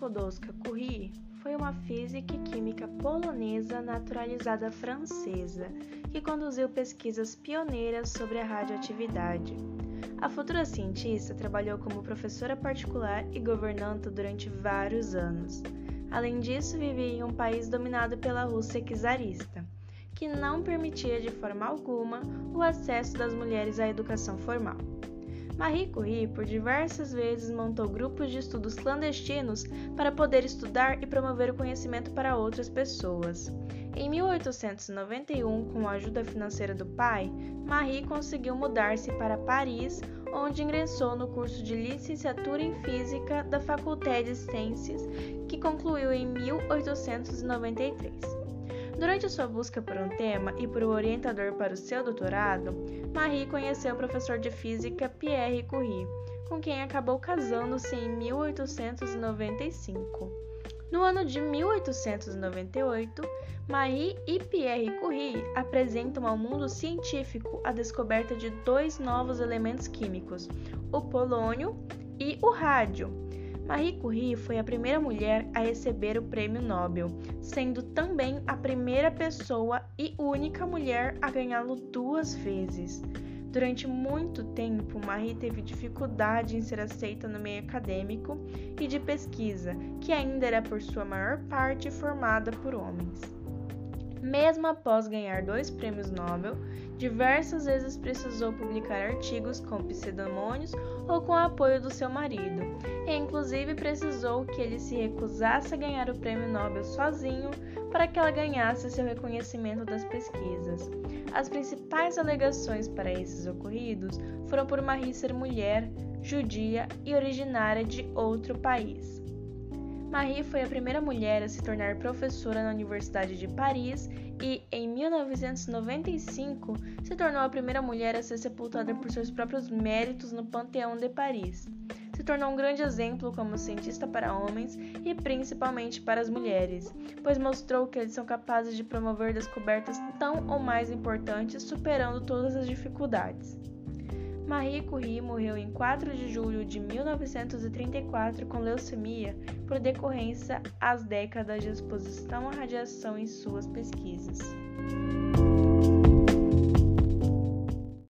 Skłodowska-Curie foi uma física e química polonesa naturalizada francesa que conduziu pesquisas pioneiras sobre a radioatividade. A futura cientista trabalhou como professora particular e governanta durante vários anos. Além disso, vivia em um país dominado pela Rússia czarista, que não permitia de forma alguma o acesso das mulheres à educação formal. Marie Curie, por diversas vezes, montou grupos de estudos clandestinos para poder estudar e promover o conhecimento para outras pessoas. Em 1891, com a ajuda financeira do pai, Marie conseguiu mudar-se para Paris, onde ingressou no curso de licenciatura em Física da Faculdade de Ciências, que concluiu em 1893. Durante sua busca por um tema e por um orientador para o seu doutorado, Marie conheceu o professor de física Pierre Curie, com quem acabou casando-se em 1895. No ano de 1898, Marie e Pierre Curie apresentam ao mundo científico a descoberta de dois novos elementos químicos, o polônio e o rádio, Marie Curie foi a primeira mulher a receber o prêmio Nobel, sendo também a primeira pessoa e única mulher a ganhá-lo duas vezes. Durante muito tempo, Marie teve dificuldade em ser aceita no meio acadêmico e de pesquisa, que ainda era por sua maior parte formada por homens. Mesmo após ganhar dois prêmios Nobel, diversas vezes precisou publicar artigos com pseudônimos ou com o apoio do seu marido, e inclusive precisou que ele se recusasse a ganhar o prêmio Nobel sozinho para que ela ganhasse seu reconhecimento das pesquisas. As principais alegações para esses ocorridos foram por Marie ser mulher, judia e originária de outro país. Marie foi a primeira mulher a se tornar professora na Universidade de Paris e, em 1995, se tornou a primeira mulher a ser sepultada por seus próprios méritos no Panteão de Paris. Se tornou um grande exemplo como cientista para homens e principalmente para as mulheres, pois mostrou que eles são capazes de promover descobertas tão ou mais importantes, superando todas as dificuldades. Marie Curie morreu em 4 de julho de 1934 com leucemia por decorrência às décadas de exposição à radiação em suas pesquisas.